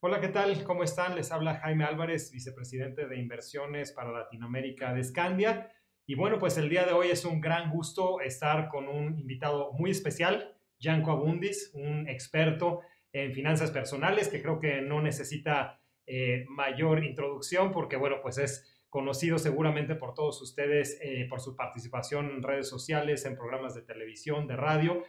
Hola, ¿qué tal? ¿Cómo están? Les habla Jaime Álvarez, vicepresidente de inversiones para Latinoamérica de Scandia. Y bueno, pues el día de hoy es un gran gusto estar con un invitado muy especial, Janko Abundis, un experto en finanzas personales que creo que no necesita eh, mayor introducción porque, bueno, pues es conocido seguramente por todos ustedes eh, por su participación en redes sociales, en programas de televisión, de radio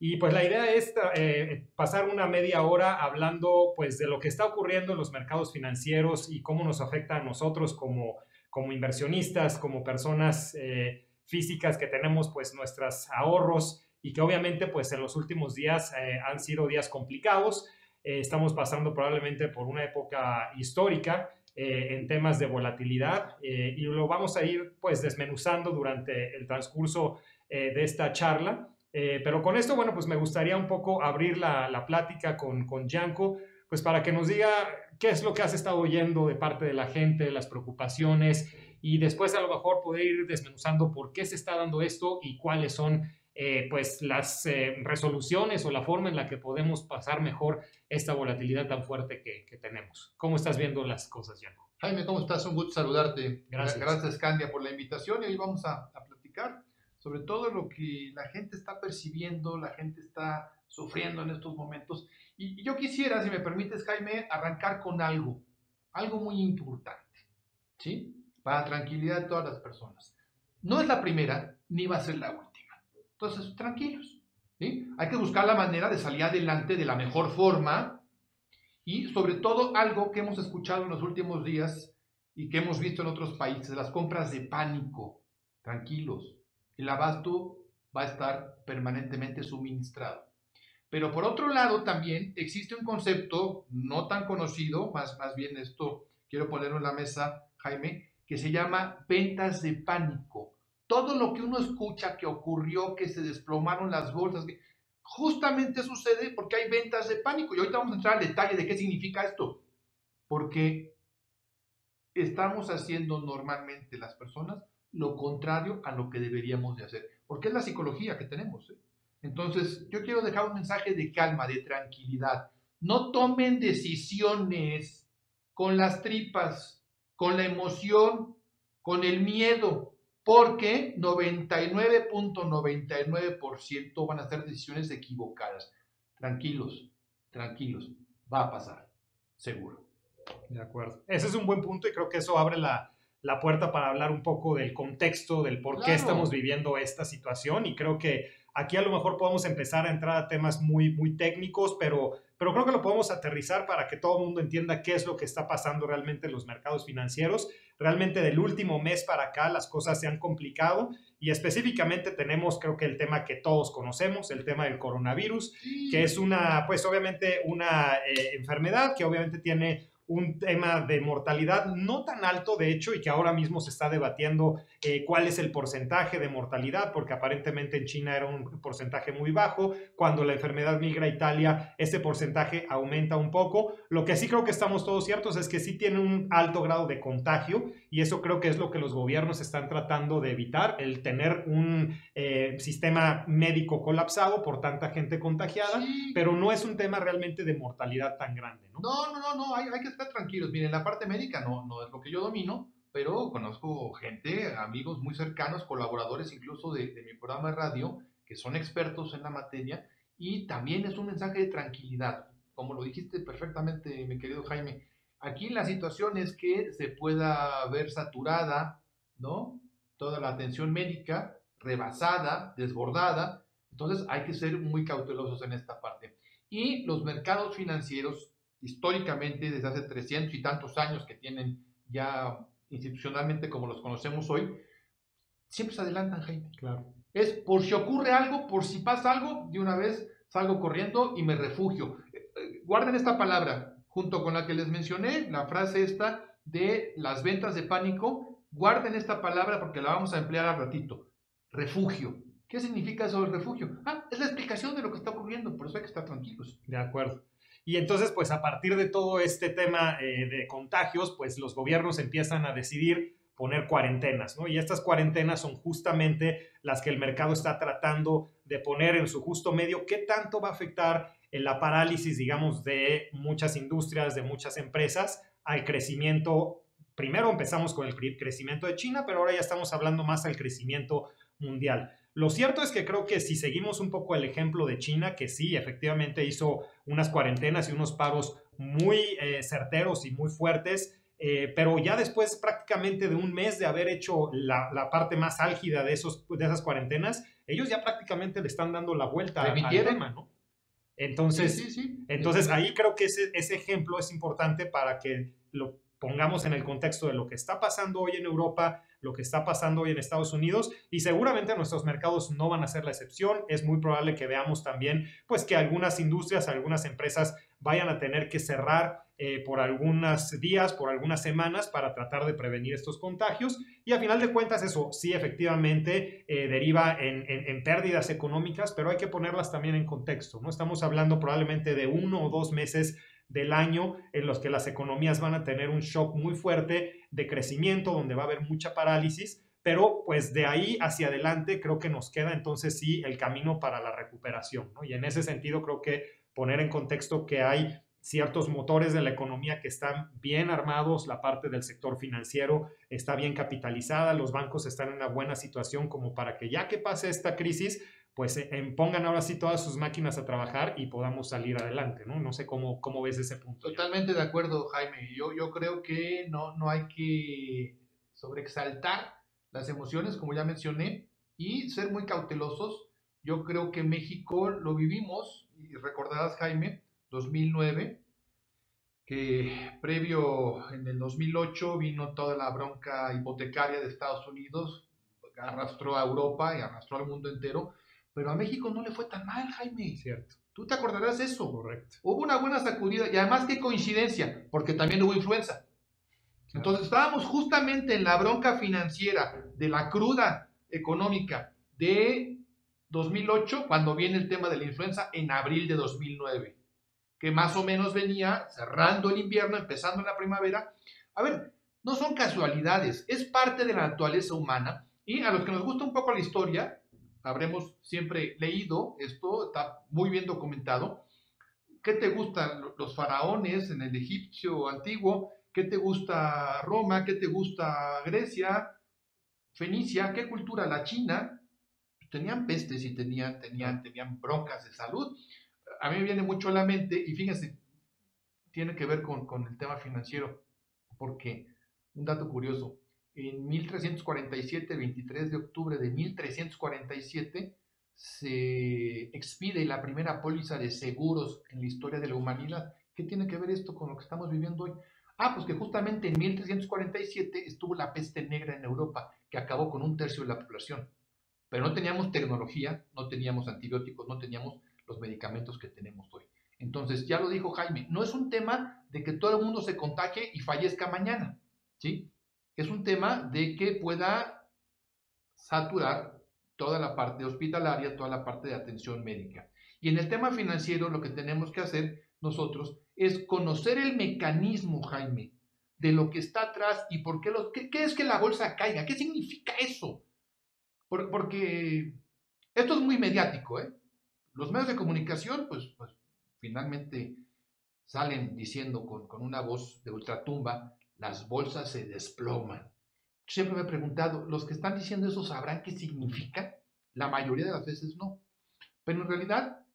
y pues la idea es eh, pasar una media hora hablando pues de lo que está ocurriendo en los mercados financieros y cómo nos afecta a nosotros como, como inversionistas, como personas eh, físicas que tenemos pues nuestros ahorros y que obviamente pues en los últimos días eh, han sido días complicados. estamos pasando probablemente por una época histórica en temas de volatilidad y lo vamos a ir pues desmenuzando durante el transcurso de esta charla. Eh, pero con esto, bueno, pues me gustaría un poco abrir la, la plática con, con Yanko, pues para que nos diga qué es lo que has estado oyendo de parte de la gente, las preocupaciones, y después a lo mejor poder ir desmenuzando por qué se está dando esto y cuáles son eh, pues las eh, resoluciones o la forma en la que podemos pasar mejor esta volatilidad tan fuerte que, que tenemos. ¿Cómo estás viendo las cosas, Yanko? Jaime, ¿cómo estás? Un gusto saludarte. Gracias. Gracias, Candia, por la invitación y hoy vamos a, a platicar sobre todo lo que la gente está percibiendo, la gente está sufriendo en estos momentos. Y, yo quisiera, si me permites, Jaime, arrancar con algo, algo muy importante, ¿sí? Para tranquilidad de todas las personas. No es la primera, ni va a ser la última. Entonces, tranquilos, ¿sí? Hay que buscar la manera de salir adelante de la mejor forma y sobre todo algo que hemos escuchado en los últimos días y que hemos visto en otros países, las compras de pánico. Tranquilos, el abasto va a estar permanentemente suministrado. Pero por otro lado, también existe un concepto no tan conocido, más, más bien esto quiero ponerlo en la mesa, Jaime, que se llama ventas de pánico. Todo lo que uno escucha que ocurrió, que se desplomaron las bolsas, que justamente sucede porque hay ventas de pánico. Y ahorita vamos a entrar al detalle de qué significa esto. Porque estamos haciendo normalmente las personas lo contrario a lo que deberíamos de hacer, porque es la psicología que tenemos. ¿eh? Entonces, yo quiero dejar un mensaje de calma, de tranquilidad. No tomen decisiones con las tripas, con la emoción, con el miedo, porque 99.99% van a ser decisiones equivocadas. Tranquilos, tranquilos, va a pasar, seguro. De acuerdo. Ese es un buen punto y creo que eso abre la, la puerta para hablar un poco del contexto, del por qué estamos viviendo esta situación y creo que aquí a lo mejor podemos empezar a entrar a temas muy, muy técnicos, pero, pero creo que lo podemos aterrizar para que todo el mundo entienda qué es lo que está pasando realmente en los mercados financieros. Realmente del último mes para acá las cosas se han complicado y específicamente tenemos creo que el tema que todos conocemos, el tema del coronavirus, que es una, pues obviamente una eh, enfermedad que obviamente tiene un tema de mortalidad no tan alto, de hecho, y que ahora mismo se está debatiendo eh, cuál es el porcentaje de mortalidad, porque aparentemente en China era un porcentaje muy bajo. Cuando la enfermedad migra a Italia, ese porcentaje aumenta un poco. Lo que sí creo que estamos todos ciertos es que sí tiene un alto grado de contagio, y eso creo que es lo que los gobiernos están tratando de evitar, el tener un eh, sistema médico colapsado por tanta gente contagiada, pero no es un tema realmente de mortalidad tan grande. No, no, no, no, no hay, hay que estar tranquilos. Miren, la parte médica no, no es lo que yo domino, pero conozco gente, amigos muy cercanos, colaboradores incluso de, de, mi programa de radio, que son expertos en la materia, y también es un mensaje de tranquilidad. Como lo dijiste perfectamente, mi querido Jaime, aquí la situación es que se pueda ver saturada, ¿no? Toda la atención médica, rebasada, desbordada, entonces hay que ser muy cautelosos en esta parte. Y los mercados financieros históricamente desde hace 300 y tantos años que tienen ya institucionalmente como los conocemos hoy, siempre se adelantan, Jaime. Claro. Es por si ocurre algo, por si pasa algo, de una vez salgo corriendo y me refugio. Eh, eh, guarden esta palabra, junto con la que les mencioné, la frase esta de las ventas de pánico, guarden esta palabra porque la vamos a emplear al ratito. Refugio. ¿Qué significa eso del refugio? Ah, es la explicación de lo que está ocurriendo, por eso hay que estar tranquilos. De acuerdo. Y entonces, pues a partir de todo este tema eh, de contagios, pues los gobiernos empiezan a decidir poner cuarentenas, ¿no? Y estas cuarentenas son justamente las que el mercado está tratando de poner en su justo medio, qué tanto va a afectar la parálisis, digamos, de muchas industrias, de muchas empresas, al crecimiento. Primero empezamos con el crecimiento de China, pero ahora ya estamos hablando más del crecimiento mundial. Lo cierto es que creo que si seguimos un poco el ejemplo de China, que sí, efectivamente hizo unas cuarentenas y unos paros muy eh, certeros y muy fuertes, eh, pero ya después prácticamente de un mes de haber hecho la, parte más álgida de, esos, de esas cuarentenas, ellos ya prácticamente le están dando la vuelta al tema, ¿no? Entonces, entonces ahí creo que ese, ese ejemplo es importante para que lo pongamos en el contexto de lo que está pasando hoy en Europa, lo que está pasando hoy en Estados Unidos y seguramente nuestros mercados no van a ser la excepción. Es muy probable que veamos también pues que algunas industrias, algunas empresas vayan a tener que cerrar eh, por algunos días, por algunas semanas para tratar de prevenir estos contagios. Y a final de cuentas eso sí efectivamente eh, deriva en, pérdidas económicas, pero hay que ponerlas también en contexto. ¿no? Estamos hablando probablemente de uno o dos meses del año en los que las economías van a tener un shock muy fuerte de crecimiento, donde va a haber mucha parálisis, pero pues de ahí hacia adelante creo que nos queda entonces sí el camino para la recuperación. Y en ese sentido creo que poner en contexto que hay ciertos motores de la economía que están bien armados, la parte del sector financiero está bien capitalizada, los bancos están en una buena situación como para que ya que pase esta crisis, pues eh, pongan ahora sí todas sus máquinas a trabajar y podamos salir adelante, ¿no? No sé cómo, cómo ves ese punto. Totalmente de acuerdo, Jaime. Yo, yo creo que no, no hay que sobreexaltar las emociones, como ya mencioné, y ser muy cautelosos. Yo creo que México lo vivimos, y recordarás, Jaime, 2009, que previo en el 2008 vino toda la bronca hipotecaria de Estados Unidos, arrastró a Europa y arrastró al mundo entero pero a México no le fue tan mal, Jaime. Cierto. ¿Tú te acordarás de eso? Correcto. Hubo una buena sacudida y además qué coincidencia, porque también hubo influenza. Entonces estábamos justamente en la bronca financiera de la cruda económica de 2008 cuando viene el tema de la influenza en abril de 2009, que más o menos venía cerrando el invierno, empezando la primavera. A ver, no son casualidades, es parte de la naturaleza humana y a los que nos gusta un poco la historia, habremos siempre leído esto, está muy bien documentado. ¿Qué te gustan los faraones en el egipcio antiguo? ¿Qué te gusta Roma? ¿Qué te gusta Grecia? Fenicia, ¿qué cultura? La China. Tenían pestes y tenían, tenían, tenían broncas de salud. A mí me viene mucho a la mente, y fíjense, tiene que ver con, con el tema financiero, porque un dato curioso, en 1347, 23 de octubre de 1347, se expide la primera póliza de seguros en la historia de la humanidad. ¿Qué tiene que ver esto con lo que estamos viviendo hoy? Ah, pues que justamente en 1347 estuvo la peste negra en Europa, que acabó con un tercio de la población. Pero no teníamos tecnología, no teníamos antibióticos, no teníamos los medicamentos que tenemos hoy. Entonces, ya lo dijo Jaime, no es un tema de que todo el mundo se contagie y fallezca mañana, ¿sí? es un tema de que pueda saturar toda la parte hospitalaria, toda la parte de atención médica. Y en el tema financiero lo que tenemos que hacer nosotros es conocer el mecanismo, Jaime, de lo que está atrás y por qué, lo, qué, es que la bolsa caiga, qué significa eso. porque esto es muy mediático, ¿eh? Los medios de comunicación, pues, pues finalmente salen diciendo con, con una voz de ultratumba las bolsas se desploman. Siempre me he preguntado, ¿los que están diciendo eso sabrán qué significa? La mayoría de las veces no. Pero en realidad,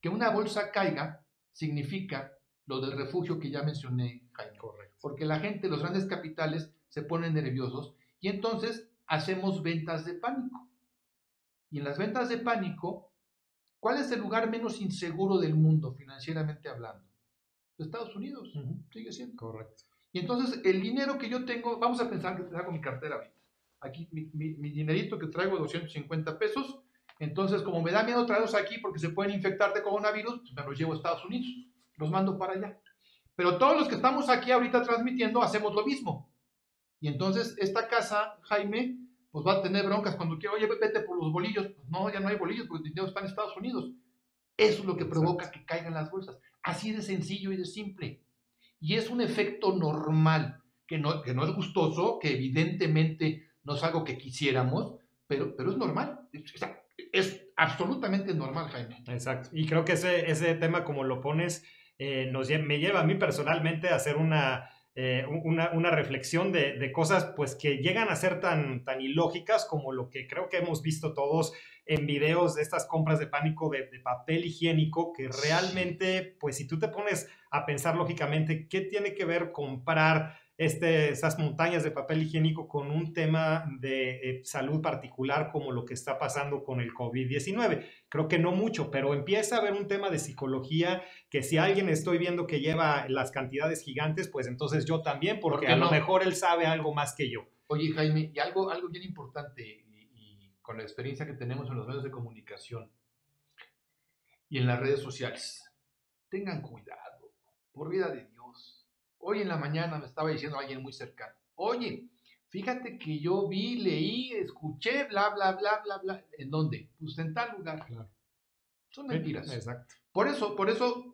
que una bolsa caiga significa lo del refugio que ya mencioné, Jaime. Correcto. Porque la gente, los grandes capitales, se ponen nerviosos y entonces hacemos ventas de pánico. Y en las ventas de pánico, ¿cuál es el lugar menos inseguro del mundo, financieramente hablando? Estados Unidos, sigue siendo. Correcto. Y entonces el dinero que yo tengo, vamos a pensar que traigo mi cartera ahorita. Aquí mi, mi, dinerito que traigo 250 pesos. Entonces, como me da miedo traerlos aquí porque se pueden infectar de coronavirus, pues me los llevo a Estados Unidos. Los mando para allá. Pero todos los que estamos aquí ahorita transmitiendo hacemos lo mismo. Y entonces esta casa, Jaime, pues va a tener broncas cuando quiero, oye, vete por los bolillos. Pues no, ya no hay bolillos porque el dinero está en Estados Unidos. Eso es lo que provoca que caigan las bolsas. Así de sencillo y de simple. Y es un efecto normal, que no, que no es gustoso, que evidentemente no es algo que quisiéramos, pero, pero es normal. Es, absolutamente normal, Jaime. Exacto. Y creo que ese, ese tema, como lo pones, eh, nos, me lleva a mí personalmente a hacer una, eh, una, una, reflexión de, de, cosas pues que llegan a ser tan, tan ilógicas como lo que creo que hemos visto todos en videos de estas compras de pánico de, de papel higiénico, que realmente, pues si tú te pones a pensar lógicamente, ¿qué tiene que ver comprar este, esas montañas de papel higiénico con un tema de eh, salud particular como lo que está pasando con el COVID-19. Creo que no mucho, pero empieza a haber un tema de psicología que si alguien estoy viendo que lleva las cantidades gigantes, pues entonces yo también, porque a lo mejor él sabe algo más que yo. Oye, Jaime, y algo, algo bien importante, y, y con la experiencia que tenemos en los medios de comunicación y en las redes sociales, tengan cuidado, por vida de Dios Hoy en la mañana me estaba diciendo alguien muy cercano, oye, fíjate que yo vi, leí, escuché, bla, bla, bla, bla, bla. ¿En dónde? Pues en tal lugar. Claro. Son mentiras. Exacto. Por eso, por eso,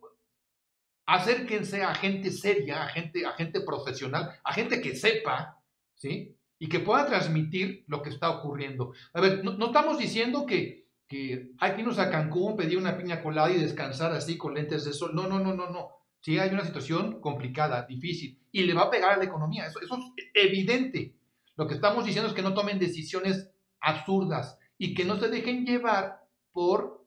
acérquense a gente seria, a gente, a gente profesional, a gente que sepa, ¿sí? Y que pueda transmitir lo que está ocurriendo. A ver, no, estamos diciendo que, que hay que irnos a Cancún, pedir una piña colada y descansar así con lentes de sol. No, no, no, no, no. Sí, hay una situación complicada, difícil, y le va a pegar a la economía. Eso, es evidente. Lo que estamos diciendo es que no tomen decisiones absurdas y que no se dejen llevar por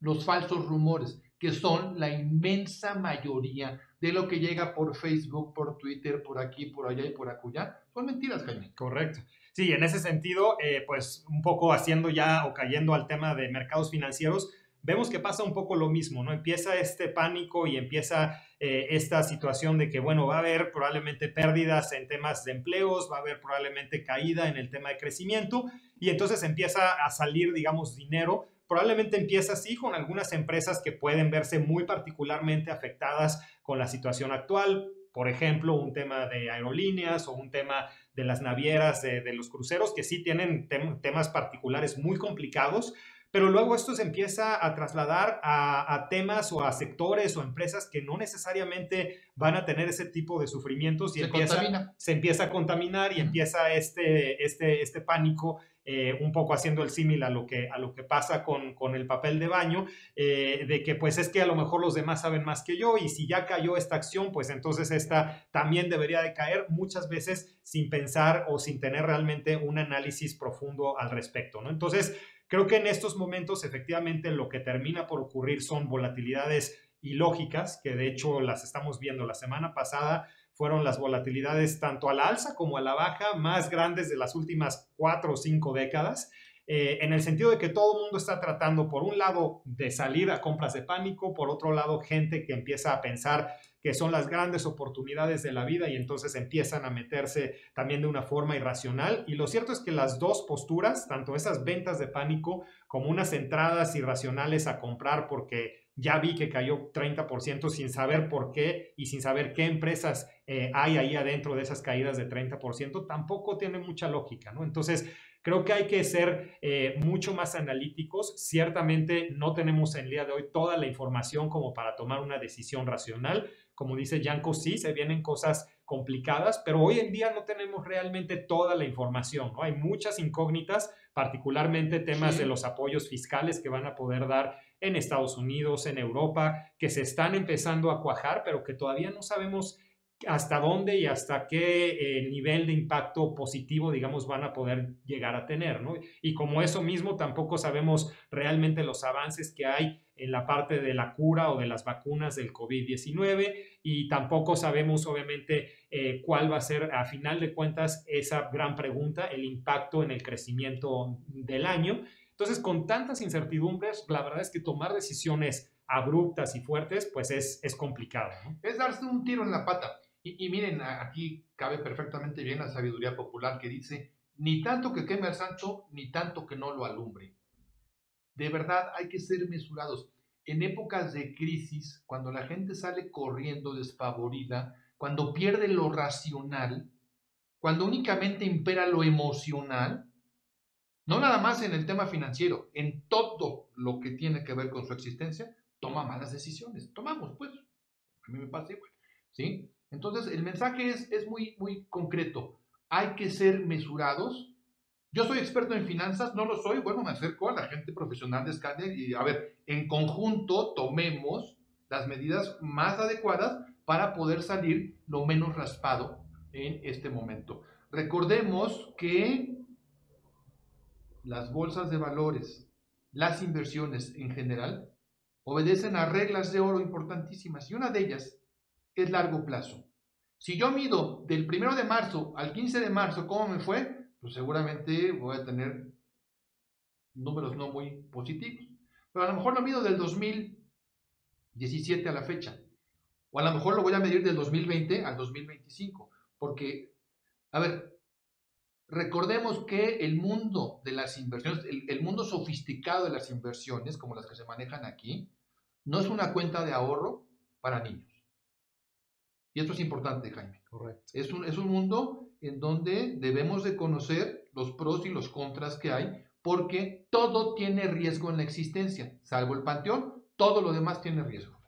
los falsos rumores, que son la inmensa mayoría de lo que llega por Facebook, por Twitter, por aquí, por allá y por acullá. Son mentiras, Jaime. Correcto. Sí, en ese sentido, eh, pues un poco haciendo ya o cayendo al tema de mercados financieros, vemos que pasa un poco lo mismo, ¿no? Empieza este pánico y empieza eh, esta situación de que, bueno, va a haber probablemente pérdidas en temas de empleos, va a haber probablemente caída en el tema de crecimiento y entonces empieza a salir, digamos, dinero. Probablemente empieza así con algunas empresas que pueden verse muy particularmente afectadas con la situación actual, por ejemplo, un tema de aerolíneas o un tema de las navieras, de, los cruceros, que sí tienen temas particulares muy complicados, pero luego esto se empieza a trasladar a, temas o a sectores o empresas que no necesariamente van a tener ese tipo de sufrimientos y se, empieza, se empieza a contaminar y empieza este, este, este pánico eh, un poco haciendo el símil a lo que, a lo que pasa con, con el papel de baño, eh, de que pues es que a lo mejor los demás saben más que yo y si ya cayó esta acción, pues entonces esta también debería de caer muchas veces sin pensar o sin tener realmente un análisis profundo al respecto, ¿no? Entonces, Creo que en estos momentos efectivamente lo que termina por ocurrir son volatilidades ilógicas, que de hecho las estamos viendo la semana pasada, fueron las volatilidades tanto a la alza como a la baja más grandes de las últimas cuatro o cinco décadas. Eh, en el sentido de que todo el mundo está tratando, por un lado, de salir a compras de pánico, por otro lado, gente que empieza a pensar que son las grandes oportunidades de la vida y entonces empiezan a meterse también de una forma irracional. Y lo cierto es que las dos posturas, tanto esas ventas de pánico como unas entradas irracionales a comprar porque ya vi que cayó 30% sin saber por qué y sin saber qué empresas eh, hay ahí adentro de esas caídas de 30%, tampoco tiene mucha lógica, ¿no? Entonces, Creo que hay que ser eh, mucho más analíticos. Ciertamente no tenemos en el día de hoy toda la información como para tomar una decisión racional. Como dice Yanko, sí, se vienen cosas complicadas, pero hoy en día no tenemos realmente toda la información. ¿no? Hay muchas incógnitas, particularmente temas de los apoyos fiscales que van a poder dar en Estados Unidos, en Europa, que se están empezando a cuajar, pero que todavía no sabemos hasta dónde y hasta qué eh, nivel de impacto positivo, digamos, van a poder llegar a tener, ¿no? Y como eso mismo, tampoco sabemos realmente los avances que hay en la parte de la cura o de las vacunas del COVID-19 y tampoco sabemos, obviamente, eh, cuál va a ser, a final de cuentas, esa gran pregunta, el impacto en el crecimiento del año. Entonces, con tantas incertidumbres, la verdad es que tomar decisiones abruptas y fuertes, pues es, es complicado. Es darse un tiro en la pata. Y, miren, aquí cabe perfectamente bien la sabiduría popular que dice, ni tanto que queme al santo, ni tanto que no lo alumbre. De verdad hay que ser mesurados. En épocas de crisis, cuando la gente sale corriendo desfavorida, cuando pierde lo racional, cuando únicamente impera lo emocional, no nada más en el tema financiero, en todo lo que tiene que ver con su existencia, toma malas decisiones. Tomamos, pues. A mí me pasa igual. ¿Sí? Entonces, el mensaje es, es muy, muy concreto. Hay que ser mesurados Yo soy experto en finanzas, no lo soy, bueno, me acerco a la gente profesional de Scandia y a ver, en conjunto tomemos las medidas más adecuadas para poder salir lo menos raspado en este momento. Recordemos que las bolsas de valores, las inversiones en general, obedecen a reglas de oro importantísimas y una de ellas es largo plazo. Si yo mido del 1 de marzo al 15 de marzo cómo me fue, pues seguramente voy a tener números no muy positivos. Pero a lo mejor lo mido del 2017 a la fecha. O a lo mejor lo voy a medir del 2020 al 2025. Porque, a ver, recordemos que el mundo de las inversiones, el, el mundo sofisticado de las inversiones, como las que se manejan aquí, no es una cuenta de ahorro para niños. Y esto es importante, Jaime. Correcto. Es un, es un mundo en donde debemos de conocer los pros y los contras que hay, porque todo tiene riesgo en la existencia, salvo el panteón, todo lo demás tiene riesgo.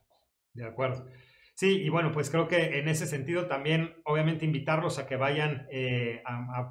De acuerdo. Sí, y bueno, pues creo que en ese sentido también, obviamente, invitarlos a que vayan eh,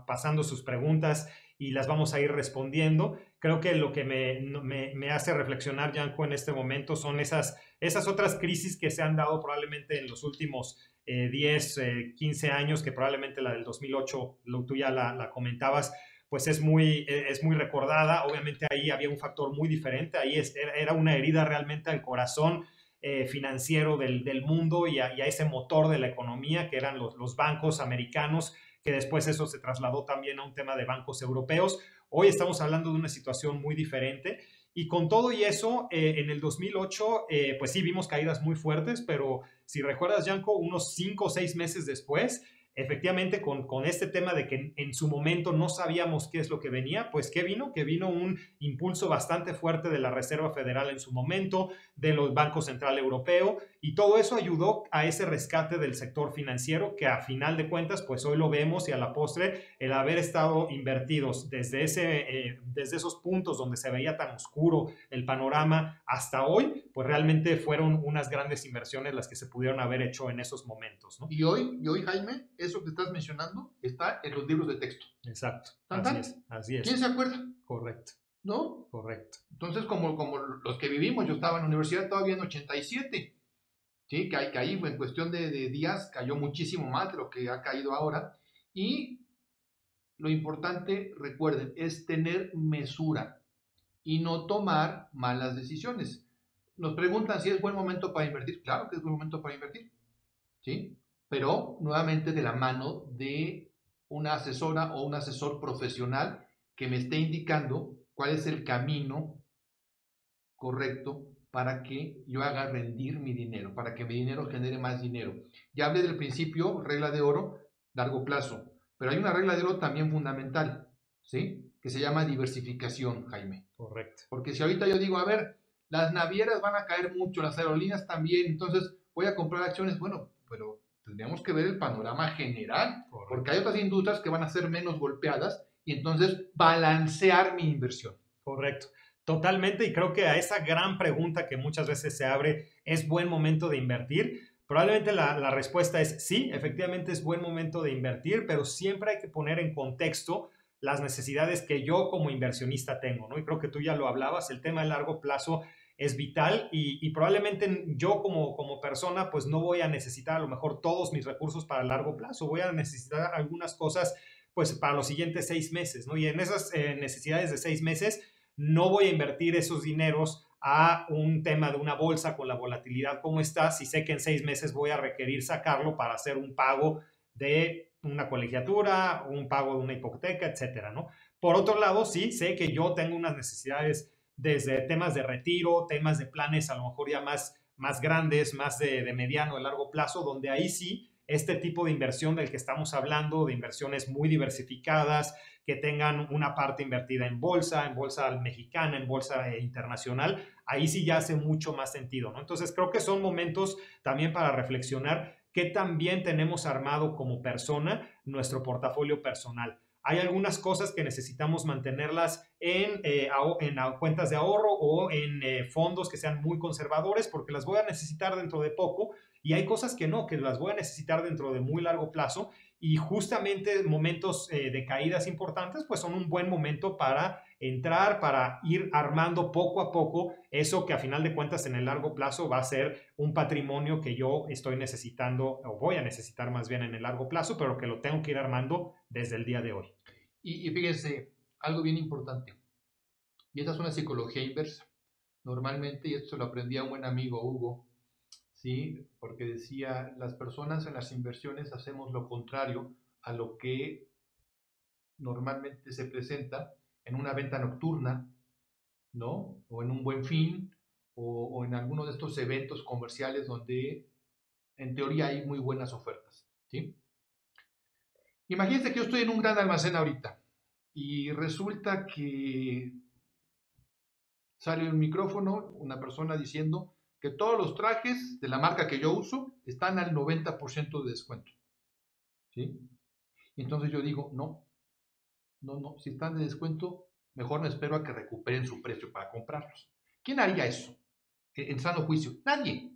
pasando sus preguntas y las vamos a ir respondiendo. Creo que lo que me, me, me hace reflexionar, Yanko, en este momento son esas, esas otras crisis que se han dado probablemente en los últimos 10, eh, 15 eh, años, que probablemente la del 2008, lo, tú ya la, comentabas, pues es muy, e, es muy recordada. Obviamente ahí había un factor muy diferente, ahí era una herida realmente al corazón eh, financiero del, del mundo y a, ese motor de la economía que eran los, los bancos americanos, que después eso se trasladó también a un tema de bancos europeos. Hoy estamos hablando de una situación muy diferente y con todo y eso, eh, en el 2008, eh, pues sí vimos caídas muy fuertes, pero si recuerdas, Yanko, unos cinco o seis meses después, efectivamente con, con, este tema de que en, su momento no sabíamos qué es lo que venía, pues ¿qué vino? Que vino un impulso bastante fuerte de la Reserva Federal en su momento, de los bancos central europeo, y todo eso ayudó a ese rescate del sector financiero que a final de cuentas, pues hoy lo vemos y a la postre, el haber estado invertidos desde, ese, eh, desde esos puntos donde se veía tan oscuro el panorama hasta hoy, pues realmente fueron unas grandes inversiones las que se pudieron haber hecho en esos momentos. ¿no? Y hoy, y hoy Jaime, eso que estás mencionando está en los libros de texto. Exacto. Así es, así es. ¿Quién se acuerda? Correcto. ¿No? Correcto. Entonces, como, como los que vivimos, yo estaba en la universidad todavía en 87, ¿sí? Que, que ahí en cuestión de, de días cayó muchísimo más de lo que ha caído ahora. Y lo importante, recuerden, es tener mesura y no tomar malas decisiones. Nos preguntan si es buen momento para invertir. Claro que es buen momento para invertir. ¿Sí? Pero nuevamente de la mano de una asesora o un asesor profesional que me esté indicando cuál es el camino correcto para que yo haga rendir mi dinero, para que mi dinero genere más dinero. Ya hablé del principio, regla de oro, largo plazo, pero hay una regla de oro también fundamental, ¿sí? Que se llama diversificación, Jaime. Correcto. Porque si ahorita yo digo, a ver, las navieras van a caer mucho, las aerolíneas también, entonces voy a comprar acciones, bueno, pero tendríamos que ver el panorama general, porque hay otras industrias que van a ser menos golpeadas y entonces balancear mi inversión. Correcto. Totalmente, y creo que a esa gran pregunta que muchas veces se abre, ¿es buen momento de invertir? Probablemente la, la, respuesta es sí, efectivamente es buen momento de invertir, pero siempre hay que poner en contexto las necesidades que yo como inversionista tengo, ¿no? Y creo que tú ya lo hablabas, el tema de largo plazo es vital y, probablemente yo como, como persona pues no voy a necesitar a lo mejor todos mis recursos para largo plazo, voy a necesitar algunas cosas pues para los siguientes seis meses, ¿no? Y en esas eh, necesidades de seis meses no voy a invertir esos dineros a un tema de una bolsa con la volatilidad como está, si sé que en seis meses voy a requerir sacarlo para hacer un pago de una colegiatura, un pago de una hipoteca, etcétera, ¿no? Por otro lado, sí, sé que yo tengo unas necesidades desde temas de retiro, temas de planes a lo mejor ya más, más grandes, más de, mediano, de largo plazo, donde ahí sí este tipo de inversión del que estamos hablando, de inversiones muy diversificadas, que tengan una parte invertida en bolsa, en bolsa mexicana, en bolsa eh, internacional, ahí sí ya hace mucho más sentido, ¿no? Entonces creo que son momentos también para reflexionar qué también tenemos armado como persona nuestro portafolio personal hay algunas cosas que necesitamos mantenerlas en, eh, en cuentas de ahorro o en eh, fondos que sean muy conservadores porque las voy a necesitar dentro de poco y hay cosas que no, que las voy a necesitar dentro de muy largo plazo y justamente momentos eh, de caídas importantes pues son un buen momento para entrar, para ir armando poco a poco eso que a final de cuentas en el largo plazo va a ser un patrimonio que yo estoy necesitando o voy a necesitar más bien en el largo plazo, pero que lo tengo que ir armando desde el día de hoy. Y, y fíjense, algo bien importante, y esta es una psicología inversa. Normalmente, y esto lo aprendí a un buen amigo Hugo, ¿sí? porque decía, las personas en las inversiones hacemos lo contrario a lo que normalmente se presenta en una venta nocturna, ¿no? O en un buen fin, o, en alguno de estos eventos comerciales donde en teoría hay muy buenas ofertas, ¿sí? Imagínense que yo estoy en un gran almacén ahorita y resulta que sale un micrófono, una persona diciendo que todos los trajes de la marca que yo uso están al 90% de descuento. ¿Sí? Y entonces yo digo, no, no, no, si están de descuento, mejor me espero a que recuperen su precio para comprarlos. ¿Quién haría eso? En sano juicio, nadie.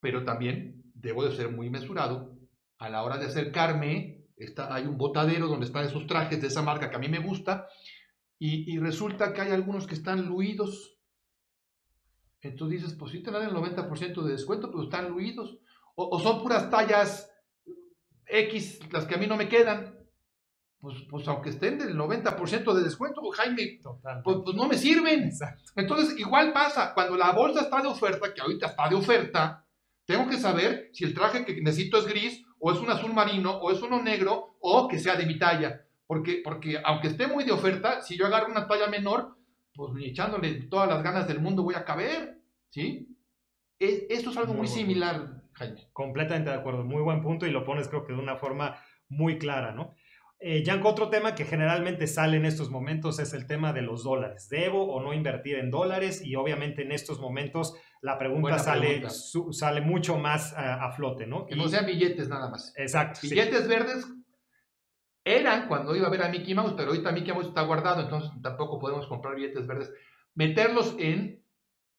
Pero también debo de ser muy mesurado a la hora de acercarme. Está, hay un botadero donde están esos trajes de esa marca que a mí me gusta y, resulta que hay algunos que están luidos. Entonces dices, pues sí te dan el 90% de descuento, pero están luidos. O, son puras tallas X las que a mí no me quedan pues, pues aunque estén del 90% de descuento, Jaime, pues, pues, no me sirven. Entonces, igual pasa, cuando la bolsa está de oferta, que ahorita está de oferta, tengo que saber si el traje que necesito es gris, o es un azul marino, o es uno negro, o que sea de mi talla. Porque, porque aunque esté muy de oferta, si yo agarro una talla menor, pues ni echándole todas las ganas del mundo voy a caber. ¿Sí? esto es algo muy, similar, Jaime. Completamente de acuerdo. Muy buen punto y lo pones creo que de una forma muy clara, ¿no? Eh, otro tema que generalmente sale en estos momentos es el tema de los dólares. ¿Debo o no invertir en dólares? Y obviamente en estos momentos la pregunta, sale, sale mucho más a, flote, ¿no? Que no sean billetes nada más. Exacto. Billetes verdes eran cuando iba a ver a Mickey Mouse, pero ahorita Mickey Mouse está guardado, entonces tampoco podemos comprar billetes verdes. Meterlos en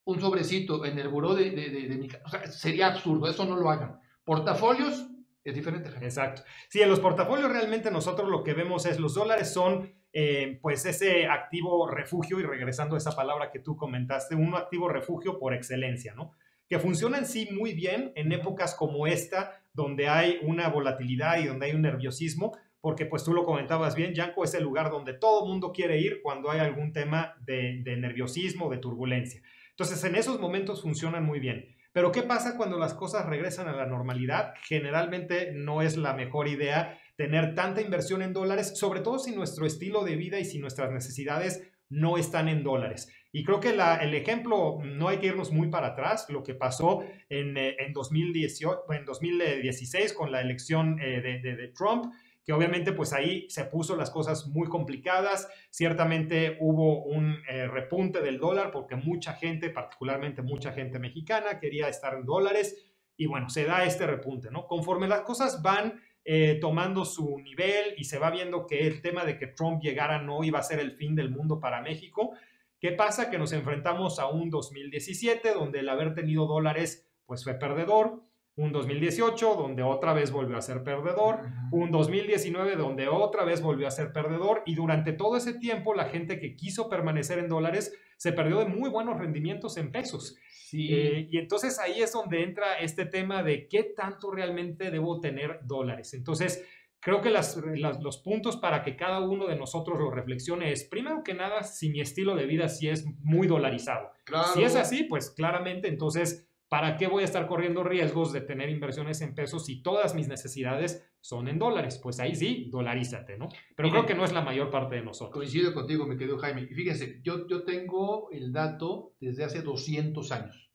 un sobrecito en el buró de, de, de, mi casa, o sea, sería absurdo, eso no lo hagan. Portafolios, es diferente. Exacto. Sí, en los portafolios realmente nosotros lo que vemos es los dólares son eh, pues ese activo refugio y regresando a esa palabra que tú comentaste, un activo refugio por excelencia, ¿no? Que funciona en sí muy bien en épocas como esta, donde hay una volatilidad y donde hay un nerviosismo, porque pues tú lo comentabas bien, Yanko es el lugar donde todo mundo quiere ir cuando hay algún tema de, de nerviosismo, de turbulencia. Entonces, en esos momentos funcionan muy bien. Pero ¿qué pasa cuando las cosas regresan a la normalidad? Generalmente no es la mejor idea tener tanta inversión en dólares, sobre todo si nuestro estilo de vida y si nuestras necesidades no están en dólares. Y creo que el ejemplo, no hay que irnos muy para atrás, lo que pasó en, eh, en, 2018, en 2016 con la elección eh, de Trump, que obviamente pues ahí se puso las cosas muy complicadas, ciertamente hubo un eh, repunte del dólar porque mucha gente, particularmente mucha gente mexicana, quería estar en dólares y bueno, se da este repunte, ¿no? Conforme las cosas van eh, tomando su nivel y se va viendo que el tema de que Trump llegara no iba a ser el fin del mundo para México, ¿qué pasa? Que nos enfrentamos a un 2017 donde el haber tenido dólares pues fue perdedor, un 2018 donde otra vez volvió a ser perdedor, un 2019 donde otra vez volvió a ser perdedor y durante todo ese tiempo la gente que quiso permanecer en dólares se perdió de muy buenos rendimientos en pesos. Eh, y entonces ahí es donde entra este tema de qué tanto realmente debo tener dólares. Entonces, creo que los puntos para que cada uno de nosotros lo reflexione es, primero que nada, si mi estilo de vida sí es muy dolarizado. Si es así, pues claramente entonces ¿Para qué voy a estar corriendo riesgos de tener inversiones en pesos si todas mis necesidades son en dólares? Pues ahí sí, dolarízate, ¿no? Pero creo que no es la mayor parte de nosotros. Coincido contigo, mi querido Jaime. Y fíjense, yo, yo tengo el dato desde hace 200 años,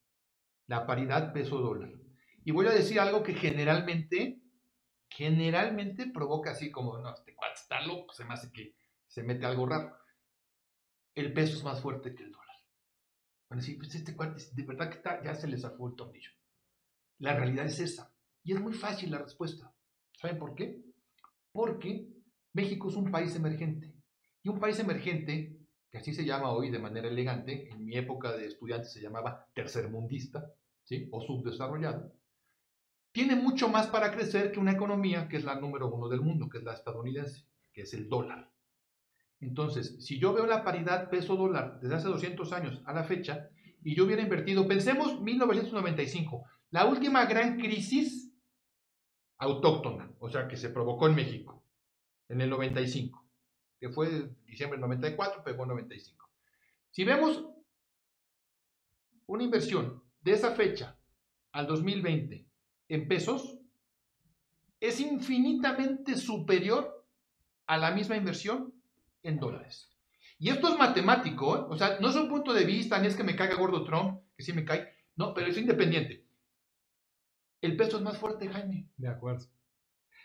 la paridad peso-dólar. Y voy a decir algo que generalmente, generalmente provoca así como, no, este cuate está loco, se me hace que se mete algo raro. El peso es más fuerte que el dólar. Bueno, sí, pues este cuate, de verdad que está, ya se les zafó el tornillo. La realidad es esa. Y es muy fácil la respuesta. ¿Saben por qué? Porque México es un país emergente. Y un país emergente, que así se llama hoy de manera elegante, en mi época de estudiante se llamaba tercermundista, ¿sí? O subdesarrollado, tiene mucho más para crecer que una economía que es la número uno del mundo, que es la estadounidense, que es el dólar. Entonces, si yo veo la paridad peso-dólar desde hace 200 años a la fecha, y yo hubiera invertido, pensemos 1995, la última gran crisis autóctona, o sea, que se provocó en México, en el 95, que fue diciembre del 94, pegó en 95. Si vemos una inversión de esa fecha al 2020 en pesos, es infinitamente superior a la misma inversión en dólares. Y esto es matemático, ¿eh? o sea, no es un punto de vista, ni es que me caiga gordo Trump, que sí me cae, no, pero es independiente. El peso es más fuerte, Jaime. De acuerdo.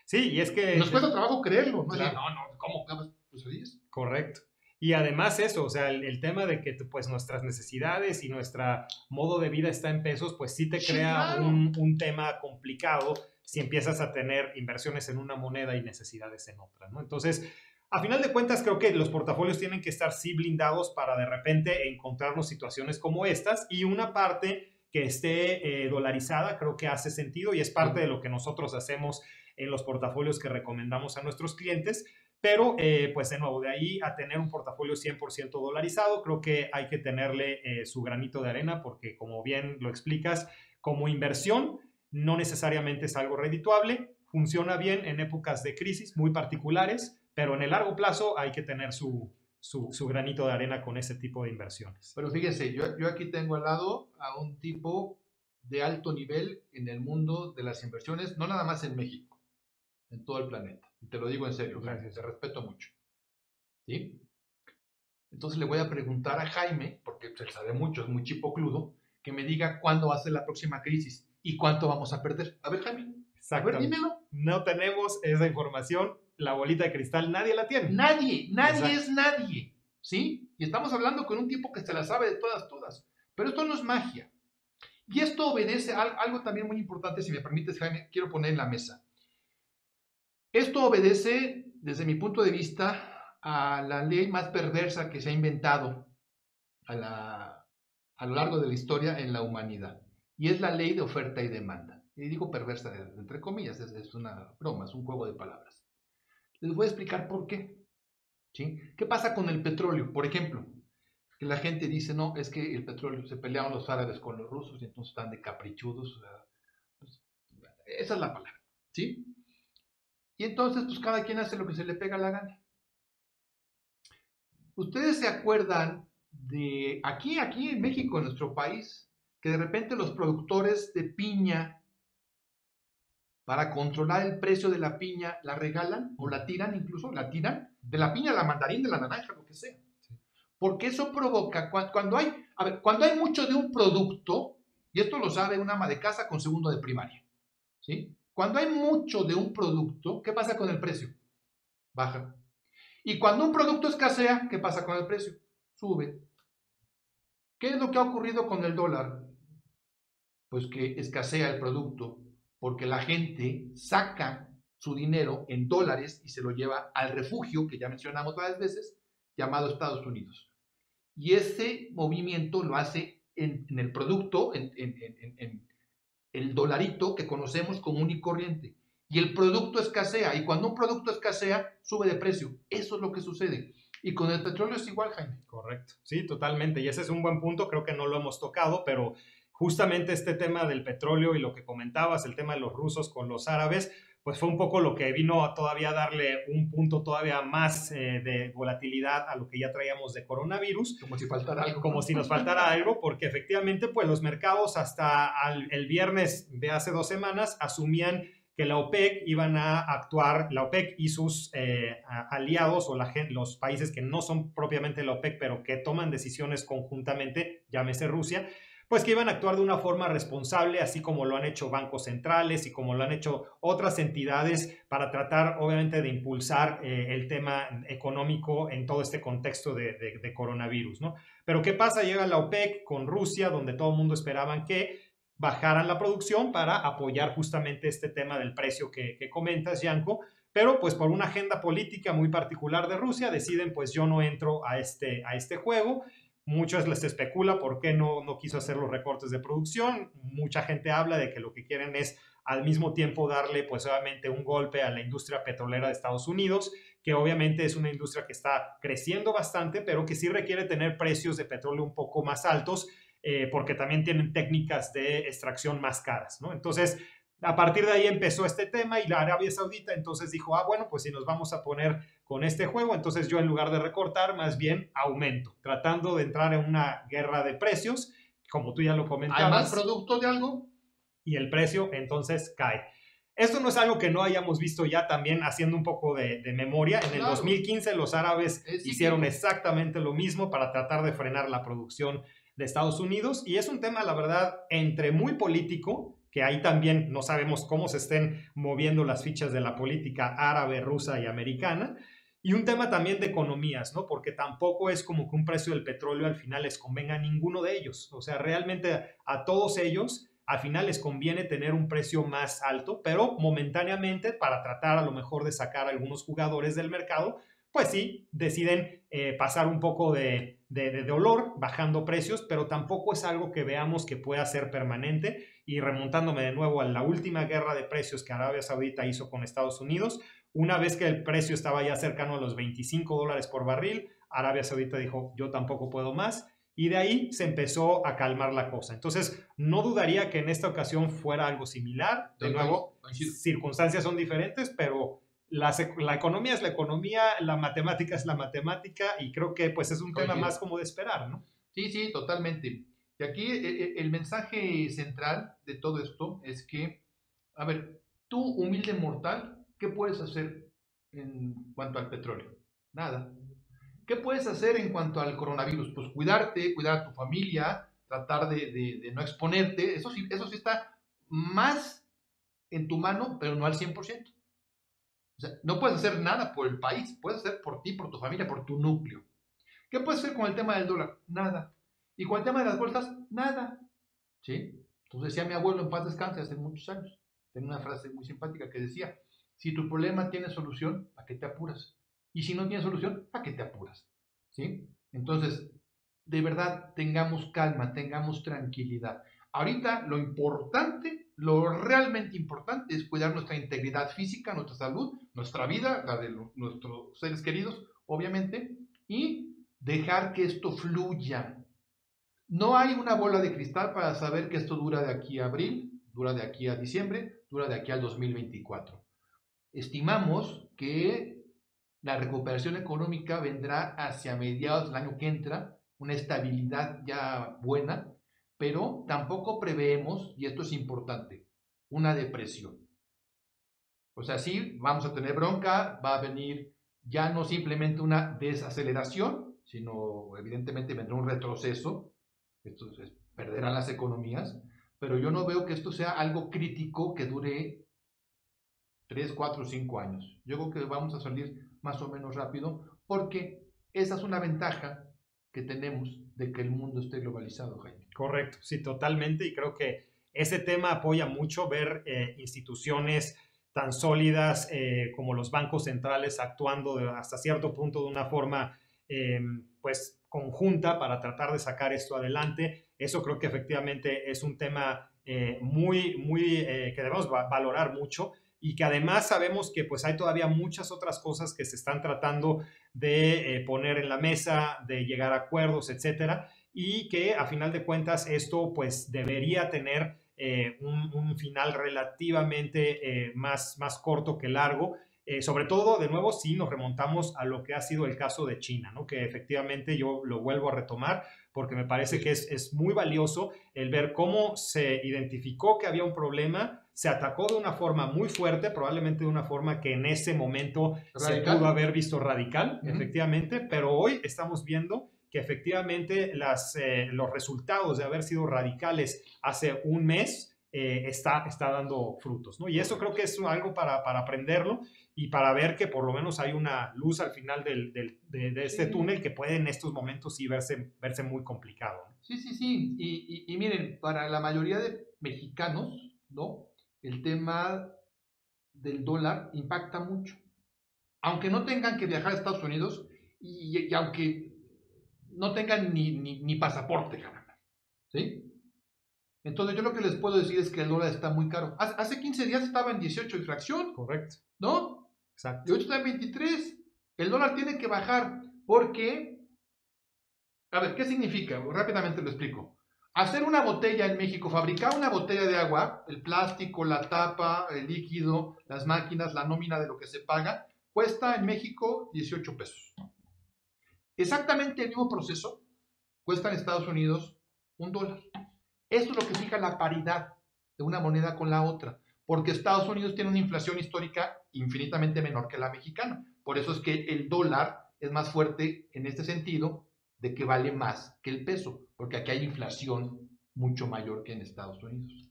Sí, y es que... Nos cuesta trabajo creerlo, ¿no? No, no, ¿cómo? Pues es. Correcto. Y además eso, o sea, el, tema de que pues nuestras necesidades y nuestro modo de vida está en pesos, pues sí te crea un, un, tema complicado si empiezas a tener inversiones en una moneda y necesidades en otra, ¿no? Entonces, a final de cuentas, creo que los portafolios tienen que estar sí blindados para de repente encontrarnos situaciones como estas y una parte que esté eh, dolarizada creo que hace sentido y es parte de lo que nosotros hacemos en los portafolios que recomendamos a nuestros clientes. Pero, eh, pues de nuevo, de ahí a tener un portafolio 100% dolarizado, creo que hay que tenerle eh, su granito de arena porque, como bien lo explicas, como inversión no necesariamente es algo redituable, funciona bien en épocas de crisis muy particulares, pero en el largo plazo hay que tener su, su, granito de arena con ese tipo de inversiones. Pero fíjese, yo, yo aquí tengo al lado a un tipo de alto nivel en el mundo de las inversiones, no nada más en México, en todo el planeta. Y te lo digo en serio, gracias, te respeto mucho. ¿Sí? Entonces le voy a preguntar a Jaime, porque él sabe mucho, es muy chipocludo, que me diga cuándo va a ser la próxima crisis y cuánto vamos a perder. A ver, Jaime. A ver, dímelo. No tenemos esa información la bolita de cristal nadie la tiene. Nadie, nadie es nadie, ¿sí? Y estamos hablando con un tipo que se la sabe de todas, todas. Pero esto no es magia. Y esto obedece a algo también muy importante, si me permites, Jaime, quiero poner en la mesa. Esto obedece, desde mi punto de vista, a la ley más perversa que se ha inventado a, a lo largo de la historia en la humanidad. Y es la ley de oferta y demanda. Y digo perversa, entre comillas, es, es una broma, es un juego de palabras. Les voy a explicar por qué. ¿Sí? ¿Qué pasa con el petróleo? Por ejemplo, que la gente dice, no, es que el petróleo, se pelearon los árabes con los rusos y entonces están de caprichudos. Pues, esa es la palabra. ¿Sí? Y entonces, pues cada quien hace lo que se le pega la gana. ¿Ustedes se acuerdan de aquí, aquí en México, en nuestro país, que de repente los productores de piña para controlar el precio de la piña, la regalan o la tiran incluso, la tiran, de la piña, la mandarina, de la naranja, lo que sea. Porque eso provoca, cuando hay, a ver, cuando hay mucho de un producto, y esto lo sabe un ama de casa con segundo de primaria, ¿sí? Cuando hay mucho de un producto, ¿qué pasa con el precio? Baja. Y cuando un producto escasea, ¿qué pasa con el precio? Sube. ¿Qué es lo que ha ocurrido con el dólar? Pues que escasea el producto porque la gente saca su dinero en dólares y se lo lleva al refugio, que ya mencionamos varias veces, llamado Estados Unidos. Y ese movimiento lo hace en, el producto, en, el dolarito que conocemos como y corriente. Y el producto escasea, y cuando un producto escasea, sube de precio. Eso es lo que sucede. Y con el petróleo es igual, Jaime. Correcto. Sí, totalmente. Y ese es un buen punto. Creo que no lo hemos tocado, pero justamente este tema del petróleo y lo que comentabas, el tema de los rusos con los árabes, pues fue un poco lo que vino a todavía darle un punto todavía más eh, de volatilidad a lo que ya traíamos de coronavirus. Como si faltara algo. Como si nos faltara algo, porque efectivamente, pues los mercados hasta el viernes de hace dos semanas asumían que la OPEC iban a actuar, la OPEC y sus eh, aliados o la, los países que no son propiamente la OPEC, pero que toman decisiones conjuntamente, llámese Rusia, pues que iban a actuar de una forma responsable, así como lo han hecho bancos centrales y como lo han hecho otras entidades para tratar, obviamente, de impulsar eh, el tema económico en todo este contexto de, coronavirus. Pero ¿qué pasa? Llega la OPEC con Rusia, donde todo el mundo esperaban que bajaran la producción para apoyar justamente este tema del precio que, que comentas, Yanko, pero pues por una agenda política muy particular de Rusia deciden pues yo no entro a este, a este juego Muchos les especula por qué no, no quiso hacer los recortes de producción. Mucha gente habla de que lo que quieren es al mismo tiempo darle pues obviamente un golpe a la industria petrolera de Estados Unidos, que obviamente es una industria que está creciendo bastante, pero que sí requiere tener precios de petróleo un poco más altos, eh, porque también tienen técnicas de extracción más caras. Entonces, a partir de ahí empezó este tema y la Arabia Saudita entonces dijo, ah, bueno, pues si nos vamos a poner con este juego, entonces yo en lugar de recortar, más bien aumento, tratando de entrar en una guerra de precios, como tú ya lo comentabas. ¿Hay más producto de algo? Y el precio entonces cae. Esto no es algo que no hayamos visto ya también haciendo un poco de, memoria. En el 2015 los árabes hicieron exactamente lo mismo para tratar de frenar la producción de Estados Unidos y es un tema, la verdad, entre muy político, que ahí también no sabemos cómo se estén moviendo las fichas de la política árabe, rusa y americana. Y un tema también de economías, ¿no? Porque tampoco es como que un precio del petróleo al final les convenga a ninguno de ellos. O sea, realmente a todos ellos al final les conviene tener un precio más alto, pero momentáneamente para tratar a lo mejor de sacar a algunos jugadores del mercado, pues sí, deciden eh, pasar un poco de, de, dolor bajando precios, pero tampoco es algo que veamos que pueda ser permanente. Y remontándome de nuevo a la última guerra de precios que Arabia Saudita hizo con Estados Unidos, una vez que el precio estaba ya cercano a los 25 dólares por barril, Arabia Saudita dijo, yo tampoco puedo más. Y de ahí se empezó a calmar la cosa. Entonces, no dudaría que en esta ocasión fuera algo similar. De nuevo, circunstancias son diferentes, pero la, la, economía es la economía, la matemática es la matemática y creo que pues es un tema más como de esperar, ¿no? Sí, sí, totalmente. Y aquí eh, eh, el mensaje central de todo esto es que, a ver, tú, humilde mortal, ¿qué puedes hacer en cuanto al petróleo? Nada. ¿Qué puedes hacer en cuanto al coronavirus? Pues cuidarte, cuidar a tu familia, tratar de, no exponerte. Eso sí, eso sí está más en tu mano, pero no al 100% no puedes hacer nada por el país, puedes hacer por ti, por tu familia, por tu núcleo. ¿Qué puedes hacer con el tema del dólar? Nada. ¿Y con el tema de las bolsas? Nada. ¿Sí? Entonces decía mi abuelo en paz descanse hace muchos años. Tenía una frase muy simpática que decía, si tu problema tiene solución, ¿a qué te apuras? Y si no tiene solución, ¿a qué te apuras? ¿Sí? Entonces, de verdad, tengamos calma, tengamos tranquilidad. Ahorita lo importante, lo realmente importante es cuidar nuestra integridad física, nuestra salud, nuestra vida, la de nuestros seres queridos, obviamente, y dejar que esto fluya. No hay una bola de cristal para saber que esto dura de aquí a abril, dura de aquí a diciembre, dura de aquí al 2024. Estimamos que la recuperación económica vendrá hacia mediados del año que entra, una estabilidad ya buena, pero tampoco preveemos, y esto es importante, una depresión. O sea, sí, vamos a tener bronca, va a venir ya no simplemente una desaceleración, sino evidentemente vendrá un retroceso, esto es, perderán las economías, pero yo no veo que esto sea algo crítico que dure 3, 4, 5 años. Yo creo que vamos a salir más o menos rápido porque esa es una ventaja que tenemos de que el mundo esté globalizado, Jaime. Correcto, sí, totalmente. Y creo que ese tema apoya mucho ver eh, instituciones tan sólidas eh, como los bancos centrales actuando hasta cierto punto de una forma em, pues conjunta para tratar de sacar esto adelante. Eso creo que efectivamente es un tema eh, muy, muy que debemos valorar mucho y que además sabemos que pues hay todavía muchas otras cosas que se están tratando de poner en la mesa, de llegar a acuerdos, etcétera y que a final de cuentas esto pues debería tener eh, un, final relativamente eh, más, más corto que largo. Eh, sobre todo, de nuevo, si nos remontamos a lo que ha sido el caso de China, ¿no? que efectivamente yo lo vuelvo a retomar porque me parece que es, es muy valioso el ver cómo se identificó que había un problema, se atacó de una forma muy fuerte, probablemente de una forma que en ese momento se pudo haber visto radical, efectivamente, pero hoy estamos viendo que efectivamente las, eh, los resultados de haber sido radicales hace un mes eh, está, está dando frutos, ¿no? Y eso creo que es algo para, para, aprenderlo y para ver que por lo menos hay una luz al final del, del, de, este túnel que puede en estos momentos sí verse, verse muy complicado. Sí, sí, sí. Y, y, miren, para la mayoría de mexicanos, ¿no? El tema del dólar impacta mucho. Aunque no tengan que viajar a Estados Unidos y, y aunque no tengan ni, ni, pasaporte, ¿sí? Entonces yo lo que les puedo decir es que el dólar está muy caro. Hace 15 días estaba en 18 de fracción. Correcto. ¿No? Exacto. Y hoy está en 23. El dólar tiene que bajar porque... A ver, ¿qué significa? Rápidamente lo explico. Hacer una botella en México, fabricar una botella de agua, el plástico, la tapa, el líquido, las máquinas, la nómina de lo que se paga, cuesta en México 18 pesos. Exactamente el mismo proceso cuesta en Estados Unidos un dólar. Esto es lo que fija la paridad de una moneda con la otra, porque Estados Unidos tiene una inflación histórica infinitamente menor que la mexicana. Por eso es que el dólar es más fuerte en este sentido de que vale más que el peso, porque aquí hay inflación mucho mayor que en Estados Unidos.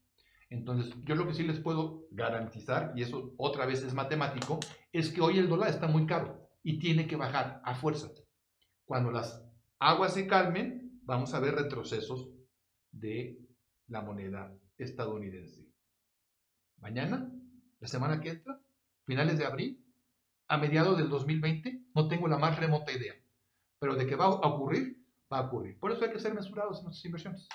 Entonces, yo lo que sí les puedo garantizar, y eso otra vez es matemático, es que hoy el dólar está muy caro y tiene que bajar a fuerza. Cuando las aguas se calmen, vamos a ver retrocesos de la moneda estadounidense. Mañana, la semana que entra, finales de abril, a mediados del 2020, no tengo la más remota idea. Pero de que va a ocurrir, va a ocurrir. Por eso hay que ser mesurados en nuestras inversiones.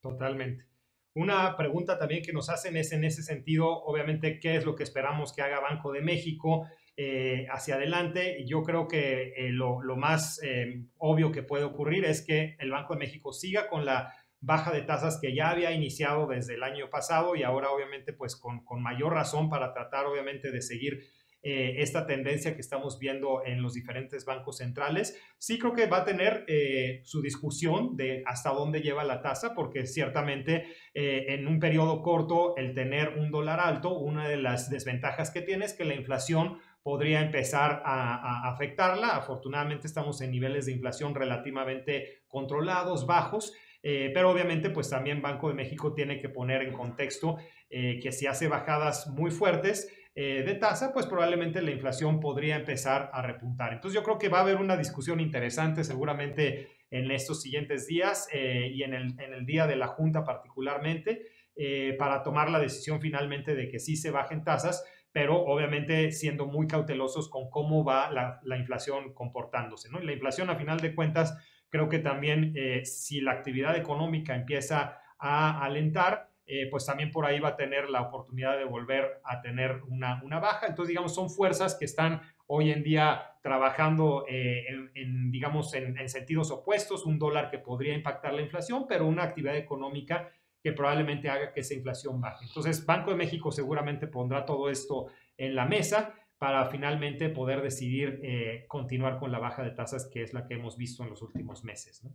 Totalmente. Una pregunta también que nos hacen es en ese sentido, obviamente, ¿qué es lo que esperamos que haga Banco de México eh, hacia adelante? Yo creo que eh, lo, más eh, obvio que puede ocurrir es que el Banco de México siga con la baja de tasas que ya había iniciado desde el año pasado y ahora obviamente pues con, con mayor razón para tratar obviamente de seguir eh, esta tendencia que estamos viendo en los diferentes bancos centrales. Sí creo que va a tener eh, su discusión de hasta dónde lleva la tasa, porque ciertamente eh, en un periodo corto el tener un dólar alto, una de las desventajas que tiene es que la inflación podría empezar a, afectarla. Afortunadamente estamos en niveles de inflación relativamente controlados, bajos, pero obviamente pues también Banco de México tiene que poner en contexto que si hace bajadas muy fuertes, eh, de tasa, pues probablemente la inflación podría empezar a repuntar. Entonces yo creo que va a haber una discusión interesante seguramente en estos siguientes días eh, y en el, día de la Junta particularmente eh, para tomar la decisión finalmente de que sí se bajen tasas, pero obviamente siendo muy cautelosos con cómo va la, inflación comportándose. ¿no? La inflación a final de cuentas, creo que también si la actividad económica empieza a alentar, eh, pues también por ahí va a tener la oportunidad de volver a tener una, baja. Entonces, digamos, son fuerzas que están hoy en día trabajando eh, en, digamos, en, sentidos opuestos, un dólar que podría impactar la inflación, pero una actividad económica que probablemente haga que esa inflación baje. Entonces, Banco de México seguramente pondrá todo esto en la mesa para finalmente poder decidir eh, continuar con la baja de tasas, que es la que hemos visto en los últimos meses.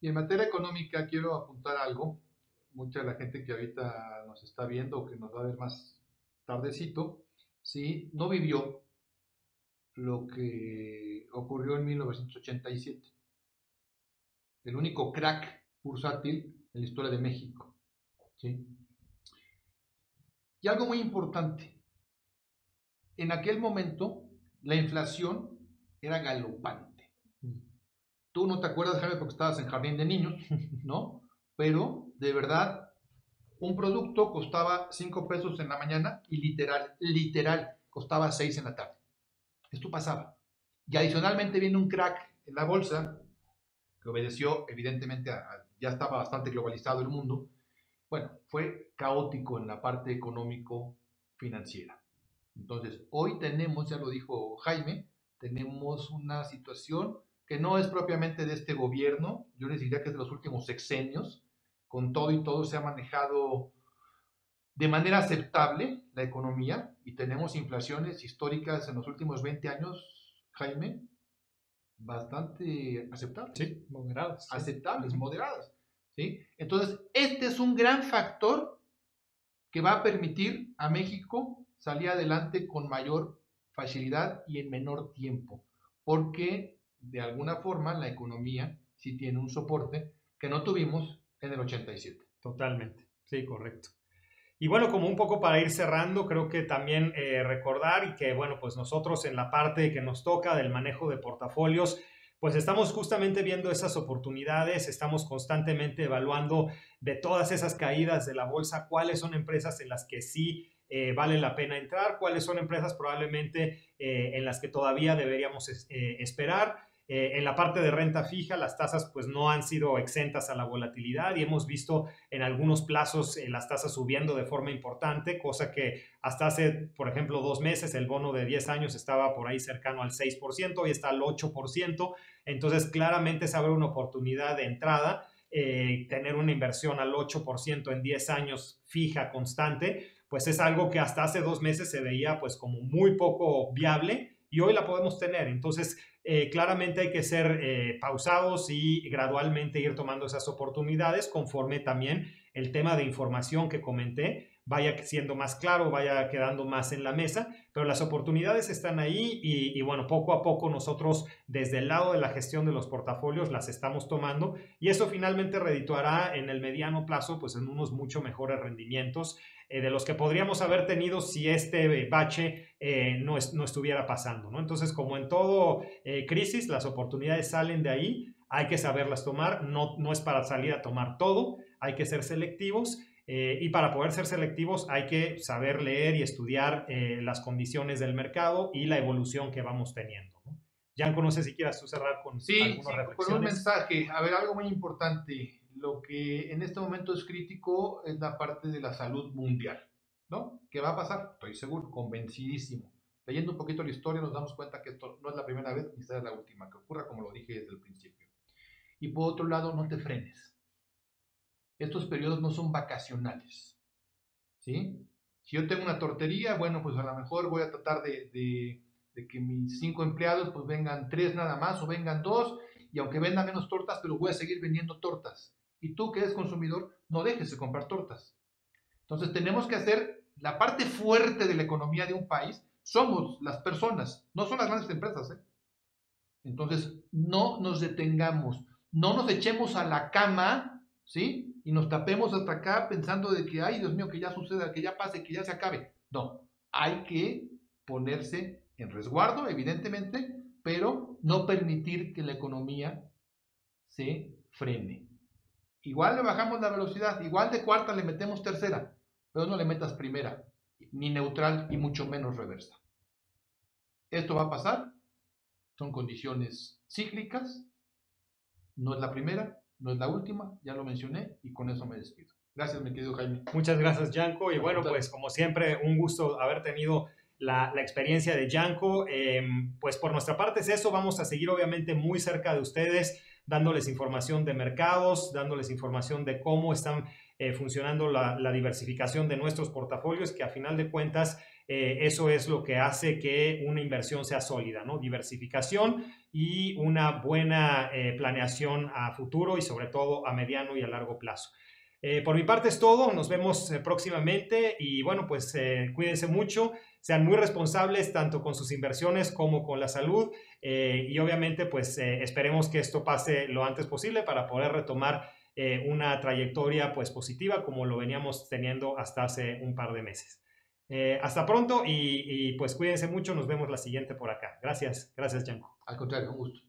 Y en materia económica quiero apuntar algo mucha de la gente que ahorita nos está viendo o que nos va a ver más tardecito, ¿sí? no vivió lo que ocurrió en 1987. El único crack bursátil en la historia de México. ¿sí? Y algo muy importante, en aquel momento la inflación era galopante. Mm. Tú no te acuerdas, Jaime, porque estabas en jardín de niños, ¿no? Pero de verdad, un producto costaba 5 pesos en la mañana y literal, literal, costaba 6 en la tarde. Esto pasaba. Y adicionalmente viene un crack en la bolsa, que obedeció evidentemente a, ya estaba bastante globalizado el mundo. Bueno, fue caótico en la parte económico-financiera. Entonces, hoy tenemos, ya lo dijo Jaime, tenemos una situación que no es propiamente de este gobierno, yo les diría que es de los últimos sexenios, con todo y todo se ha manejado de manera aceptable la economía y tenemos inflaciones históricas en los últimos 20 años, Jaime, bastante aceptables. Sí, moderadas. Aceptables, moderadas. ¿sí? Entonces, este es un gran factor que va a permitir a México salir adelante con mayor facilidad y en menor tiempo, porque de alguna forma la economía sí tiene un soporte que no tuvimos en el 87. Totalmente, sí, correcto. Y bueno, como un poco para ir cerrando, creo que también eh, recordar y que, bueno, pues nosotros en la parte que nos toca del manejo de portafolios, pues estamos justamente viendo esas oportunidades, estamos constantemente evaluando de todas esas caídas de la bolsa, cuáles son empresas en las que sí eh, vale la pena entrar, cuáles son empresas probablemente eh, en las que todavía deberíamos esperar en la parte de renta fija, las tasas pues no han sido exentas a la volatilidad y hemos visto en algunos plazos las tasas subiendo de forma importante, cosa que hasta hace, por ejemplo, dos meses el bono de 10 años estaba por ahí cercano al 6%, hoy está al 8%, entonces claramente es haber una oportunidad de entrada. tener una inversión al 8% en 10 años fija, constante, pues es algo que hasta hace dos meses se veía pues como muy poco viable y hoy la podemos tener. Entonces, eh, claramente hay que ser eh, pausados y gradualmente ir tomando esas oportunidades conforme también el tema de información que comenté vaya siendo más claro, vaya quedando más en la mesa, pero las oportunidades están ahí y, bueno, poco a poco nosotros desde el lado de la gestión de los portafolios las estamos tomando y eso finalmente redituará en el mediano plazo pues en unos mucho mejores rendimientos eh, de los que podríamos haber tenido si este bache eh, no, no, estuviera pasando, ¿no? Entonces, como en todo eh, crisis, las oportunidades salen de ahí, hay que saberlas tomar, no, no es para salir a tomar todo, hay que ser selectivos eh, y para poder ser selectivos hay que saber leer y estudiar las condiciones del mercado y la evolución que vamos teniendo. ¿no? Jan, no sé si quieras tú cerrar con sí, sí, con un mensaje. A ver, algo muy importante. Lo que en este momento es crítico es la parte de la salud mundial. ¿No? ¿Qué va a pasar? Estoy seguro, convencidísimo. Leyendo un poquito la historia nos damos cuenta que esto no es la primera vez ni será la última que ocurra, como lo dije desde el principio. Y por otro lado, no te frenes estos periodos no son vacacionales. ¿sí? Si yo tengo una tortería, bueno, pues a lo mejor voy a tratar de, que mis cinco empleados pues vengan tres nada más o vengan dos, y aunque venda menos tortas, pero voy a seguir vendiendo tortas. Y tú que eres consumidor, no dejes de comprar tortas. Entonces tenemos que hacer la parte fuerte de la economía de un país, somos las personas, no son las grandes empresas. ¿eh? Entonces, no nos detengamos, no nos echemos a la cama, ¿sí? y nos tapemos hasta acá pensando de que, ay Dios mío, que ya suceda, que ya pase, que ya se acabe. No, hay que ponerse en resguardo, evidentemente, pero no permitir que la economía se frene. Igual le bajamos la velocidad, igual de cuarta le metemos tercera, pero no le metas primera, ni neutral y mucho menos reversa. Esto va a pasar, son condiciones cíclicas, no es la primera, no es la última, ya lo mencioné y con eso me despido. Gracias, mi querido Jaime. Muchas gracias, Yanko. Y bueno, pues como siempre, un gusto haber tenido la, experiencia de Yanko. Em, pues por nuestra parte es eso. Vamos a seguir obviamente muy cerca de ustedes, dándoles información de mercados, dándoles información de cómo están eh, funcionando la, la, diversificación de nuestros portafolios, que a final de cuentas eh, eso es lo que hace que una inversión sea sólida, ¿no? Diversificación y una buena eh, planeación a futuro y sobre todo a mediano y a largo plazo. Eh, por mi parte es todo, nos vemos próximamente y bueno, pues cuídense mucho, sean muy responsables tanto con sus inversiones como con la salud y obviamente pues esperemos que esto pase lo antes posible para poder retomar una trayectoria pues positiva como lo veníamos teniendo hasta hace un par de meses. Eh, hasta pronto y, y, pues cuídense mucho, nos vemos la siguiente por acá. Gracias, gracias, Janko. Al contrario, un gusto.